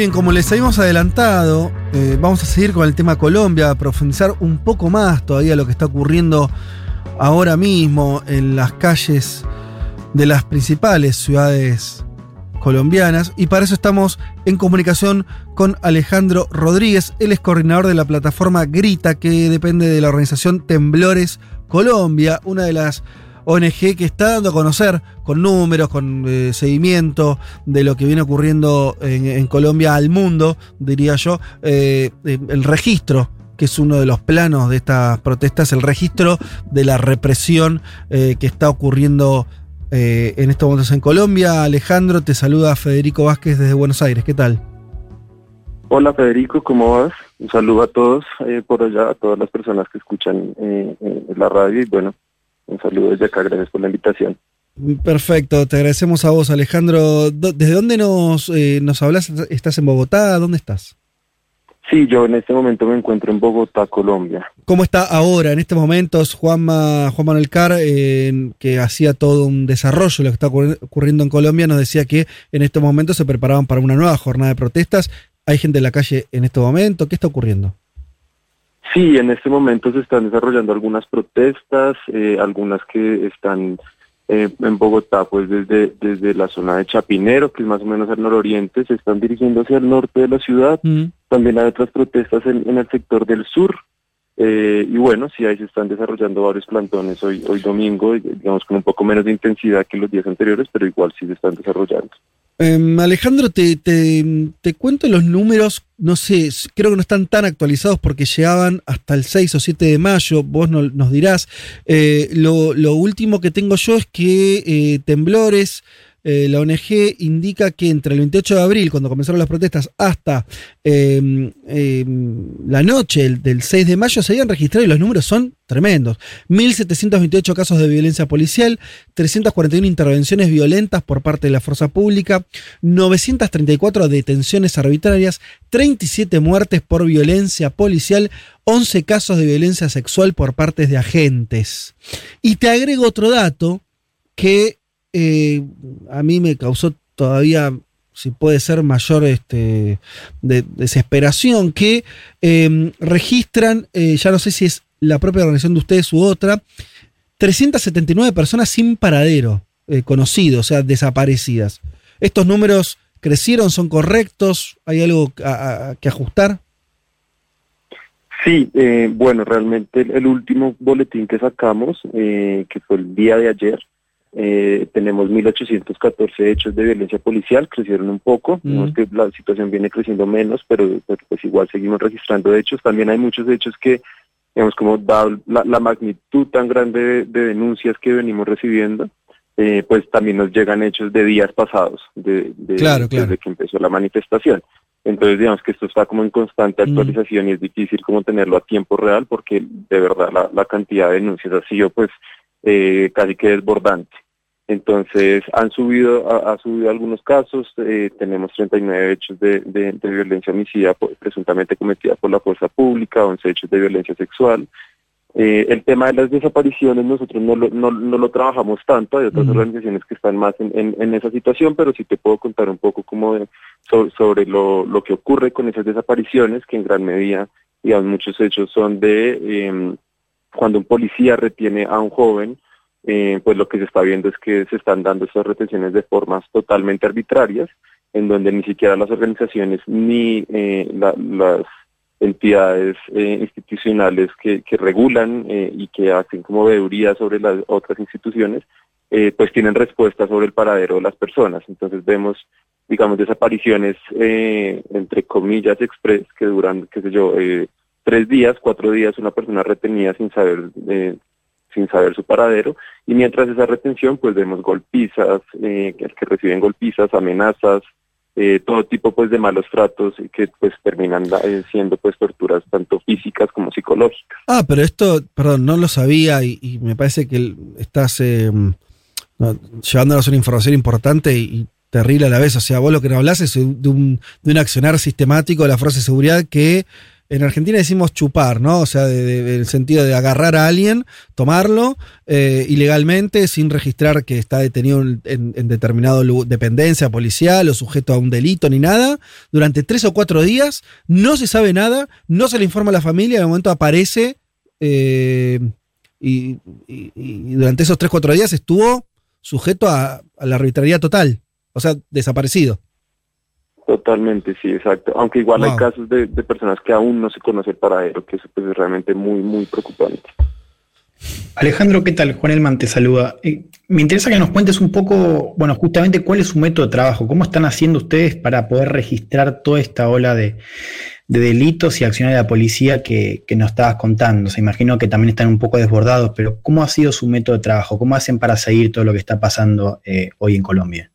Bien, como les habíamos adelantado, eh, vamos a seguir con el tema Colombia, a profundizar un poco más todavía lo que está ocurriendo ahora mismo en las calles de las principales ciudades colombianas. Y para eso estamos en comunicación con Alejandro Rodríguez, él es coordinador de la plataforma Grita que depende de la organización Temblores Colombia, una de las ONG que está dando a conocer con números, con eh, seguimiento de lo que viene ocurriendo en, Colombia al mundo, diría yo, eh, eh, el registro que es uno de los planos de estas protestas, el registro de la represión que está ocurriendo en estos momentos en Colombia. Alejandro, te saluda Federico Vázquez desde Buenos Aires. ¿Qué tal? Hola Federico, ¿cómo vas? Un saludo a todos por allá, a todas las personas que escuchan la radio y bueno, un saludo desde acá, gracias por la invitación. Perfecto, te agradecemos a vos, Alejandro. ¿Desde dónde nos, eh, nos hablas? ¿Estás en Bogotá? ¿Dónde estás? Sí, yo en este momento me encuentro en Bogotá, Colombia. ¿Cómo está ahora, en estos momentos, Juanma, Juan Manuel Carr, eh, que hacía todo un desarrollo de lo que está ocurri- ocurriendo en Colombia, nos decía que en estos momentos se preparaban para una nueva jornada de protestas. ¿Hay gente en la calle en este momento? ¿Qué está ocurriendo? Sí, en este momento se están desarrollando algunas protestas, eh, algunas que están eh, en Bogotá, pues desde, desde la zona de Chapinero, que es más o menos al nororiente, se están dirigiendo hacia el norte de la ciudad. Mm. También hay otras protestas en, en el sector del sur. Eh, y bueno, sí, ahí se están desarrollando varios plantones hoy, hoy domingo, digamos con un poco menos de intensidad que los días anteriores, pero igual sí se están desarrollando. Em, Alejandro, te, te, te cuento los números, no sé, creo que no están tan actualizados porque llegaban hasta el 6 o 7 de mayo, vos no- nos dirás. Eh, lo, lo último que tengo yo es que eh, Temblores, eh, la ONG, indica que entre el 28 de abril, cuando comenzaron las protestas, hasta em, em, la noche del, del 6 de mayo se habían registrado y los números son tremendos. 1.728 casos de violencia policial, 341 intervenciones violentas por parte de la fuerza pública, 934 detenciones arbitrarias, 37 muertes por violencia policial, 11 casos de violencia sexual por parte de agentes. Y te agrego otro dato que eh, a mí me causó todavía, si puede ser mayor este, de- desesperación, que eh, registran, eh, ya no sé si es la propia organización de ustedes u otra, 379 personas sin paradero eh, conocido, o sea, desaparecidas. ¿Estos números crecieron, son correctos? ¿Hay algo que ajustar? Sí, bueno, realmente el, último boletín que sacamos, que fue el día de ayer, eh, tenemos 1.814 hechos de violencia policial, crecieron un poco, Mm. vemos que la situación viene creciendo menos, pero, pero, pues igual seguimos registrando hechos. También hay muchos hechos que, digamos, como dado la, la magnitud tan grande de, de denuncias que venimos recibiendo, eh, pues también nos llegan hechos de días pasados, de, de- Claro, claro. desde que empezó la manifestación. Entonces, digamos que esto está como en constante Mm. actualización y es difícil como tenerlo a tiempo real porque de verdad la, la cantidad de denuncias ha sido pues eh, casi que desbordante. Entonces, han subido, ha, ha subido algunos casos, eh, tenemos 39 hechos de, de, de violencia homicida por- presuntamente cometida por la fuerza pública, 11 hechos de violencia sexual. Eh, el tema de las desapariciones nosotros no lo, no, no lo trabajamos tanto, hay otras organizaciones que están más en, en, en esa situación, pero sí te puedo contar un poco como de, so- sobre lo, lo que ocurre con esas desapariciones, que en gran medida, digamos, muchos hechos son de em, cuando un policía retiene a un joven, eh, pues lo que se está viendo es que se están dando estas retenciones de formas totalmente arbitrarias, en donde ni siquiera las organizaciones ni eh, la- las entidades eh, institucionales que, que regulan eh, y que hacen como veeduría sobre las otras instituciones, eh, pues tienen respuesta sobre el paradero de las personas. Entonces vemos, digamos, desapariciones, eh, entre comillas, express, que duran, qué sé yo, tres días, cuatro días, una persona retenida sin saber, eh, sin saber su paradero, y mientras esa retención, pues vemos golpizas, eh, que, reciben golpizas, amenazas, eh, todo tipo pues de malos tratos que pues terminan eh, siendo pues torturas tanto físicas como psicológicas. Ah, pero esto, perdón, no lo sabía y, me parece que estás eh, llevándonos una información importante y, terrible a la vez. O sea, vos lo que nos hablas es de un, de un accionar sistemático de la Fuerza de Seguridad que en Argentina decimos chupar, ¿no? O sea, de, el sentido de agarrar a alguien, tomarlo eh, ilegalmente sin registrar que está detenido en, en, determinado dependencia policial o sujeto a un delito ni nada. Durante tres o cuatro días no se sabe nada, no se le informa a la familia, de momento aparece eh, y, durante esos tres o cuatro días estuvo sujeto a la arbitrariedad total, o sea, desaparecido. Totalmente, sí, exacto. Aunque igual hay casos de, personas que aún no se conoce el paradero, que eso pues, es realmente muy, muy preocupante. Alejandro, ¿qué tal? Juan Elman te saluda. Eh, me interesa que nos cuentes un poco, bueno, justamente cuál es su método de trabajo, cómo están haciendo ustedes para poder registrar toda esta ola de, delitos y acciones de la policía que, nos estabas contando. Se imagino que también están un poco desbordados, pero ¿cómo ha sido su método de trabajo? ¿Cómo hacen para seguir todo lo que está pasando eh, hoy en Colombia?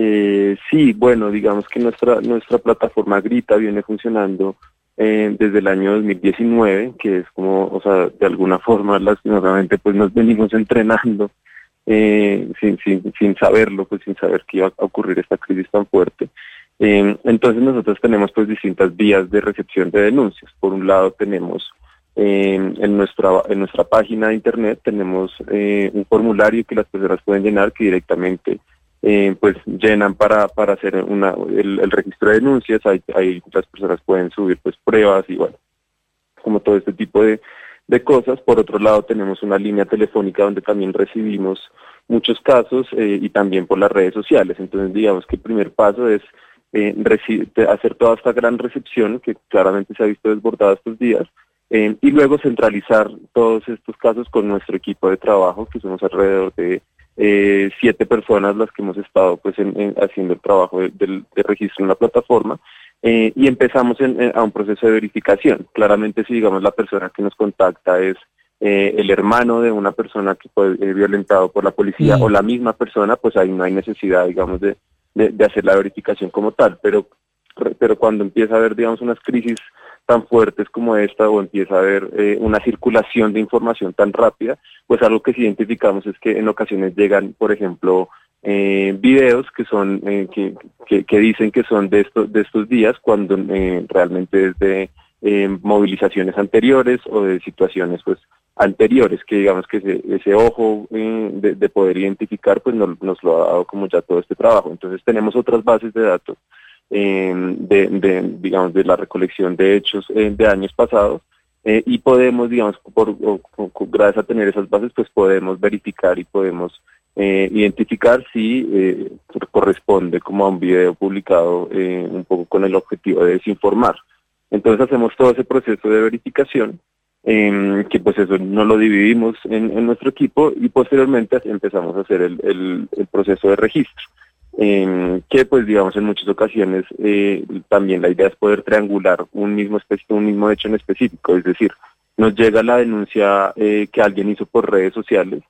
Eh, sí, bueno, digamos que nuestra, nuestra plataforma Grita viene funcionando eh, desde el año 2019, que es como, o sea, de alguna forma, lastimosamente, pues nos venimos entrenando eh, sin, sin, sin saberlo, pues sin saber que iba a ocurrir esta crisis tan fuerte. Eh, entonces nosotros tenemos pues distintas vías de recepción de denuncias. Por un lado tenemos en nuestra en nuestra página de internet tenemos un formulario que las personas pueden llenar que directamente eh, pues llenan para, para hacer una, el, registro de denuncias, ahí, ahí, las personas pueden subir pues pruebas y bueno, como todo este tipo de, de cosas. Por otro lado tenemos una línea telefónica donde también recibimos muchos casos eh, y también por las redes sociales. Entonces digamos que el primer paso es eh, hacer toda esta gran recepción que claramente se ha visto desbordada estos días eh, y luego centralizar todos estos casos con nuestro equipo de trabajo, que somos alrededor de eh, siete personas las que hemos estado pues haciendo el trabajo de, registro en la plataforma eh, y empezamos a un proceso de verificación. Claramente si digamos la persona que nos contacta es eh, el hermano de una persona que fue violentado por la policía o la misma persona, pues ahí no hay necesidad digamos de, de, hacer la verificación como tal, pero pero cuando empieza a haber digamos unas crisis tan fuertes como esta o empieza a haber eh, una circulación de información tan rápida, pues algo que sí identificamos es que en ocasiones llegan, por ejemplo, eh, videos que son eh, que, que, dicen que son de estos de estos días cuando eh, realmente es de movilizaciones anteriores o de situaciones pues anteriores que digamos que ese, ese ojo de, de, poder identificar pues nos, nos lo ha dado como ya todo este trabajo. Entonces tenemos otras bases de datos de, de, digamos, de la recolección de hechos eh, de años pasados eh, y podemos, digamos, por, gracias a tener esas bases, pues podemos verificar y podemos eh, identificar si corresponde como a un video publicado un poco con el objetivo de desinformar. Entonces hacemos todo ese proceso de verificación, em, que pues eso no lo dividimos en, nuestro equipo y posteriormente empezamos a hacer el proceso de registro que pues digamos en muchas ocasiones eh, también la idea es poder triangular un mismo un mismo hecho en específico, es decir, nos llega la denuncia eh, que alguien hizo por redes sociales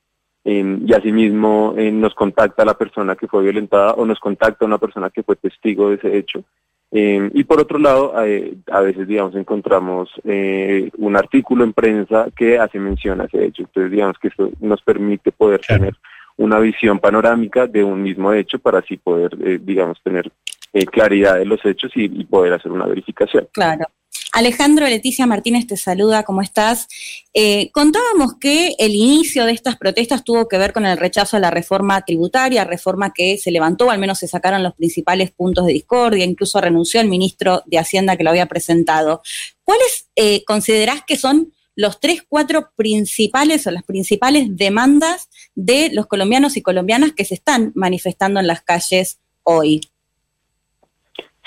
y asimismo eh, nos contacta la persona que fue violentada o nos contacta una persona que fue testigo de ese hecho. y por otro lado, a veces, digamos, encontramos un artículo en prensa que hace mención a ese hecho. Entonces, digamos que esto nos permite poder tener una visión panorámica de un mismo hecho para así poder, eh, digamos, tener eh, claridad de los hechos y, poder hacer una verificación. Claro. Alejandro Leticia Martínez te saluda, ¿cómo estás? Eh, contábamos que el inicio de estas protestas tuvo que ver con el rechazo a la reforma tributaria, reforma que se levantó, al menos se sacaron los principales puntos de discordia, incluso renunció el ministro de Hacienda que lo había presentado. ¿Cuáles considerás que son los tres, cuatro principales o las principales demandas de los colombianos y colombianas que se están manifestando en las calles hoy.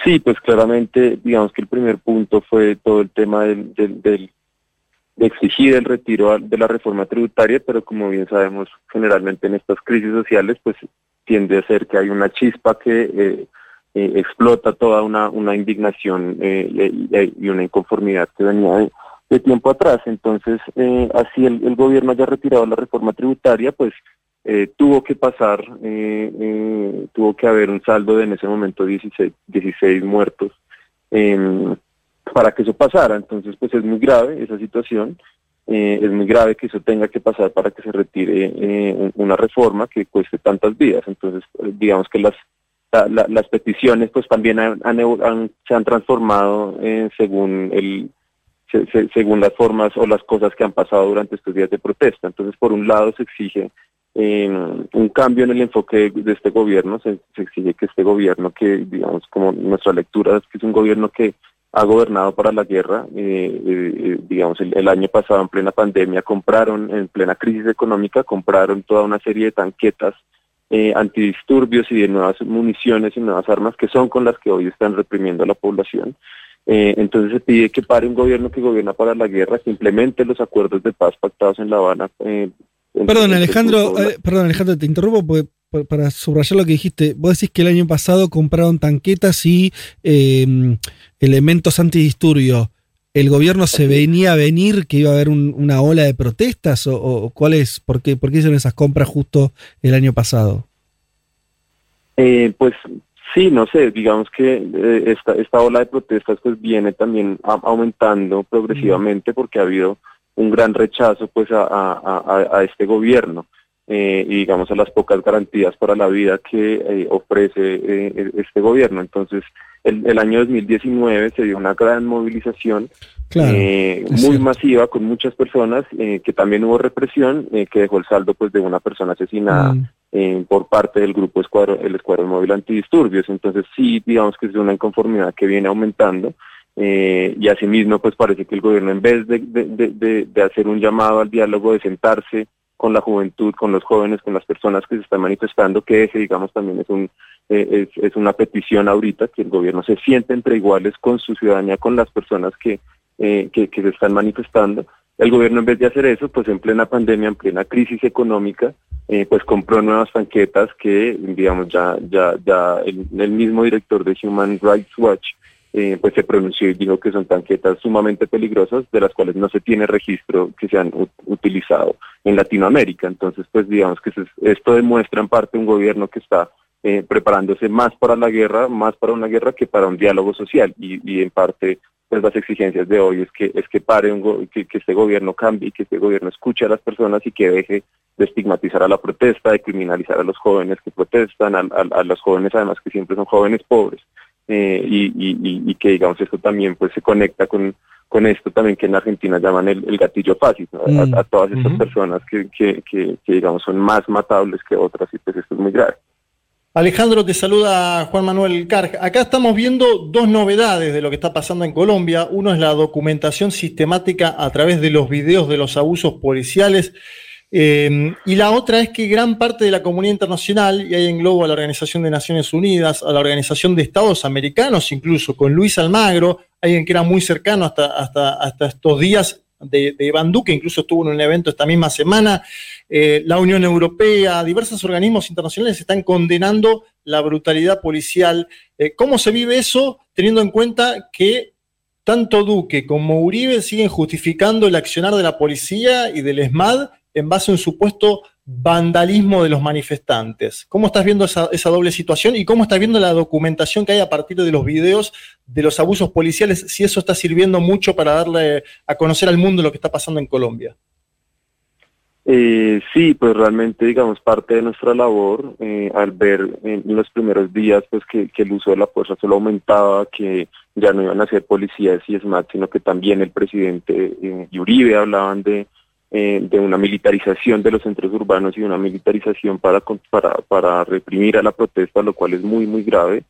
Sí, pues claramente, digamos que el primer punto fue todo el tema del, de exigir el retiro de la reforma tributaria, pero como bien sabemos, generalmente en estas crisis sociales, pues tiende a ser que hay una chispa que eh, eh, explota toda una, indignación eh, y, una inconformidad que venía de, de tiempo atrás. Entonces, eh, así el, gobierno haya retirado la reforma tributaria, pues tuvo que pasar, tuvo que haber un saldo de en ese momento 16, 16 muertos em, para que eso pasara. Entonces, pues es muy grave esa situación. es muy grave que eso tenga que pasar para que se retire una reforma que cueste tantas vidas. Entonces, digamos que las las peticiones pues también se han transformado según el según las formas o las cosas que han pasado durante estos días de protesta. Entonces, por un lado se exige em, un cambio en el enfoque de este gobierno, se, exige que este gobierno, que digamos como nuestra lectura es que es un gobierno que ha gobernado para la guerra, eh, eh, digamos el, año pasado en plena pandemia compraron, en plena crisis económica, compraron toda una serie de tanquetas eh, antidisturbios y de nuevas municiones y nuevas armas que son con las que hoy están reprimiendo a la población. Eh, entonces se pide que pare un gobierno que gobierna para la guerra, que implemente los acuerdos de paz pactados en La Habana. Eh, perdón, Alejandro, perdón, Alejandro, te interrumpo para subrayar lo que dijiste. Vos decís que el año pasado compraron tanquetas y elementos antidisturbios. ¿El gobierno se venía a venir que iba a haber una ola de protestas? ¿O, cuál es? ¿Por qué, ¿Por qué hicieron esas compras justo el año pasado? Eh, pues sí, no sé, digamos que eh, esta, esta ola de protestas pues viene también aumentando progresivamente porque ha habido un gran rechazo pues a, este gobierno eh, y digamos a las pocas garantías para la vida que ofrece este gobierno. Entonces, el, el, año 2019 se dio una gran movilización eh, muy masiva con muchas personas, eh, que también hubo represión, eh, que dejó el saldo pues de una persona asesinada mm. Por parte del grupo escuadro, el Escuadrón Móvil Antidisturbios. Entonces sí, digamos que es una inconformidad que viene aumentando. y asimismo, pues parece que el gobierno, en vez de, de, de hacer un llamado al diálogo, de sentarse con la juventud, con los jóvenes, con las personas que se están manifestando, que ese, digamos, también es un eh, es, una petición ahorita que el gobierno se siente entre iguales con su ciudadanía, con las personas que, eh, que, se están manifestando. El gobierno en vez de hacer eso, pues en plena pandemia, en plena crisis económica, eh, pues compró nuevas tanquetas que, digamos, ya, ya, ya el, el mismo director de Human Rights Watch eh, pues se pronunció y dijo que son tanquetas sumamente peligrosas, de las cuales no se tiene registro que se han utilizado en Latinoamérica. Entonces, pues digamos que esto demuestra en parte un gobierno que está eh, preparándose más para la guerra, más para una guerra que para un diálogo social y, en parte pues las exigencias de hoy es que es que pare un que, este gobierno cambie que este gobierno escuche a las personas y que deje de estigmatizar a la protesta, de criminalizar a los jóvenes que protestan, a los jóvenes además que siempre son jóvenes pobres. Eh, y, que digamos esto también pues se conecta con, con esto también que en Argentina llaman el, gatillo fácil, mm. a, todas estas personas que, que, que, digamos son más matables que otras y pues esto es muy grave. Alejandro, te saluda Juan Manuel Carg. Acá estamos viendo dos novedades de lo que está pasando en Colombia. Uno es la documentación sistemática a través de los videos de los abusos policiales Em, y la otra es que gran parte de la comunidad internacional, y ahí englobo a la Organización de Naciones Unidas, a la Organización de Estados Americanos, incluso con Luis Almagro, alguien que era muy cercano hasta, hasta, hasta estos días de, de Iván incluso estuvo en un evento esta misma semana, eh, la Unión Europea, diversos organismos internacionales están condenando la brutalidad policial. Eh, ¿Cómo se vive eso teniendo en cuenta que tanto Duque como Uribe siguen justificando el accionar de la policía y del ESMAD en base a un supuesto vandalismo de los manifestantes. ¿Cómo estás viendo esa, doble situación y cómo estás viendo la documentación que hay a partir de los videos de los abusos policiales, si eso está sirviendo mucho para darle a conocer al mundo lo que está pasando en Colombia? Eh, sí, pues realmente, digamos, parte de nuestra labor, eh, al ver en los primeros días pues que, el uso de la fuerza solo aumentaba, que ya no iban a ser policías y ESMAD, sino que también el presidente eh, Uribe hablaban de eh, de una militarización de los centros urbanos y una militarización para, para, para reprimir a la protesta, lo cual es muy, muy grave.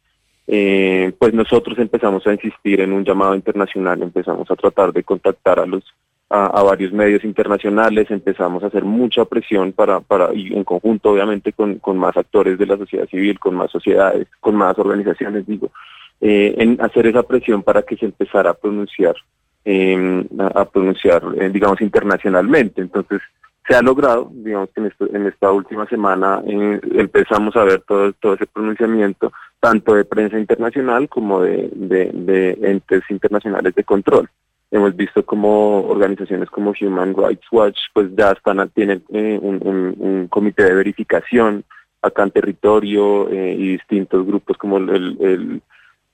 Eh, pues nosotros empezamos a insistir en un llamado internacional, empezamos a tratar de contactar a los a, varios medios internacionales, empezamos a hacer mucha presión para, para y en conjunto obviamente con, con más actores de la sociedad civil, con más sociedades, con más organizaciones, digo, eh, en hacer esa presión para que se empezara a pronunciar eh, a, pronunciar, eh, digamos, internacionalmente. Entonces, se ha logrado, digamos que en, esta última semana eh, empezamos a ver todo, todo ese pronunciamiento, tanto de prensa internacional como de, de, entes internacionales de control. Hemos visto como organizaciones como Human Rights Watch pues ya están tienen eh, un, comité de verificación acá en territorio eh, y distintos grupos como eh,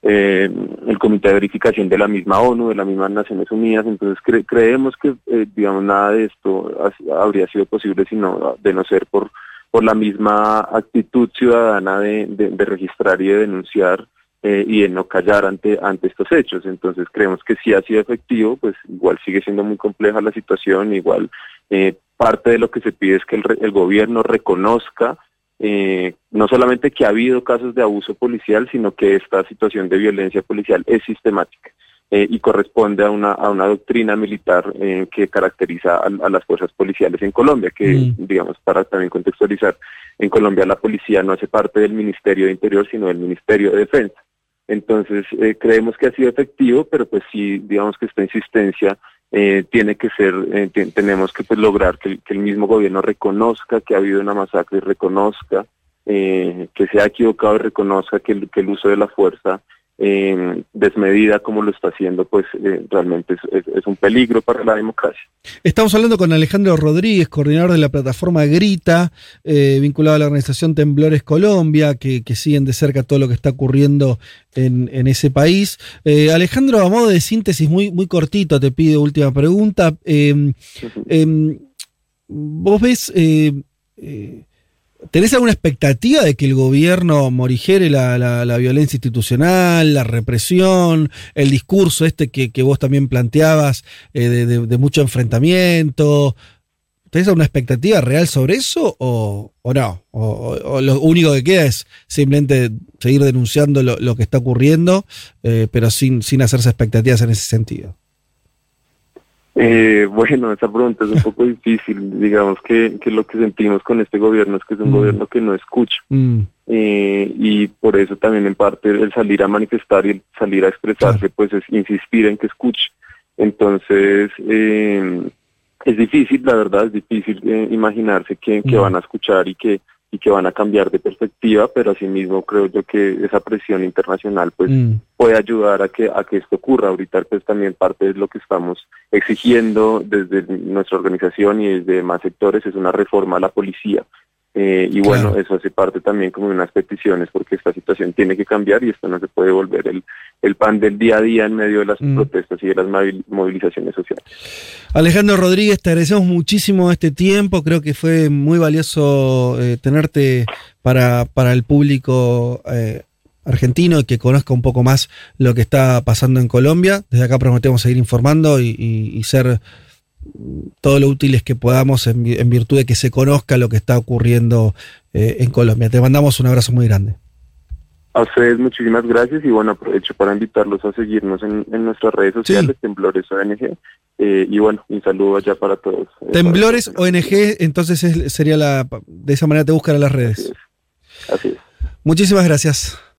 el, comité de verificación de la misma ONU, de las mismas Naciones Unidas. Entonces creemos que digamos nada de esto habría sido posible sino de no ser por por la misma actitud ciudadana de, de registrar y de denunciar eh, y de no callar ante, ante estos hechos. Entonces creemos que si ha sido efectivo, pues igual sigue siendo muy compleja la situación, igual eh, parte de lo que se pide es que el, gobierno reconozca eh, no solamente que ha habido casos de abuso policial, sino que esta situación de violencia policial es sistemática. y corresponde a una, a una doctrina militar que caracteriza a, las fuerzas policiales en Colombia, que mm. digamos, para también contextualizar, en Colombia la policía no hace parte del Ministerio de Interior, sino del Ministerio de Defensa. Entonces, eh, creemos que ha sido efectivo, pero pues sí, digamos que esta insistencia eh, tiene que ser, eh, tenemos que pues, lograr que, el mismo gobierno reconozca que ha habido una masacre y reconozca que se ha equivocado y reconozca que el uso de la fuerza eh, desmedida como lo está haciendo, pues eh, realmente es, un peligro para la democracia. Estamos hablando con Alejandro Rodríguez, coordinador de la plataforma Grita, eh, vinculado a la organización Temblores Colombia, que, siguen de cerca todo lo que está ocurriendo en, ese país. Eh, Alejandro, a modo de síntesis muy, muy cortito, te pido última pregunta. Em, em, ¿Vos ves ¿Tenés alguna expectativa de que el gobierno morigere la, la, violencia institucional, la represión, el discurso este que, vos también planteabas eh, de, mucho enfrentamiento? ¿Tenés alguna expectativa real sobre eso o, no? O, lo único que queda es simplemente seguir denunciando lo, que está ocurriendo, eh, pero sin, sin hacerse expectativas en ese sentido? Eh, bueno, esa pregunta es un poco difícil. Digamos que, que, lo que sentimos con este gobierno es que es un mm. gobierno que no escucha. Mm. Eh, y por eso también en parte el salir a manifestar y el salir a expresarse, pues es insistir en que escuche. Entonces, eh, es difícil, la verdad, es difícil eh, imaginarse que, que mm. van a escuchar y que y que van a cambiar de perspectiva, pero asimismo creo yo que esa presión internacional pues mm. puede ayudar a que a que esto ocurra. Ahorita pues también parte de lo que estamos exigiendo desde nuestra organización y desde más sectores es una reforma a la policía. Eh, y bueno, eso hace parte también como de unas peticiones porque esta situación tiene que cambiar y esto no se puede volver el, el pan del día a día en medio de las mm. protestas y de las movilizaciones sociales. Alejandro Rodríguez, te agradecemos muchísimo este tiempo, creo que fue muy valioso eh, tenerte para, para el público eh, argentino y que conozca un poco más lo que está pasando en Colombia. Desde acá prometemos seguir informando y ser todo lo útiles que podamos en, virtud de que se conozca lo que está ocurriendo eh, en Colombia. Te mandamos un abrazo muy grande. A ustedes muchísimas gracias y bueno, aprovecho para invitarlos a seguirnos en, nuestras redes sociales, Temblores ONG, eh, y bueno, un saludo allá para todos. Eh, Temblores ONG, entonces sería la, de esa manera te buscan en las redes. Así es. Muchísimas gracias.